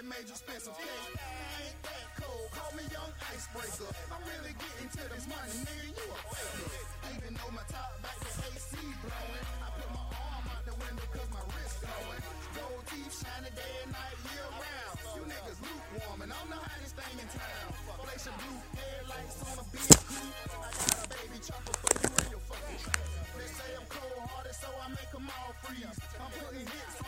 And made you spend some cake icebreaker. I'm really getting to this money, nigga, you a faker. Even though my top back the AC blowing, I put my arm out the window cause my wrist glowing. Gold teeth shining day and night, year round. You niggas lukewarm and I'm the hottest thing in town. Place your blue headlights on a big coupe. I got a baby chopper for you and your fucking They say I'm cold-hearted, so I make them all freeze. I'm putting hits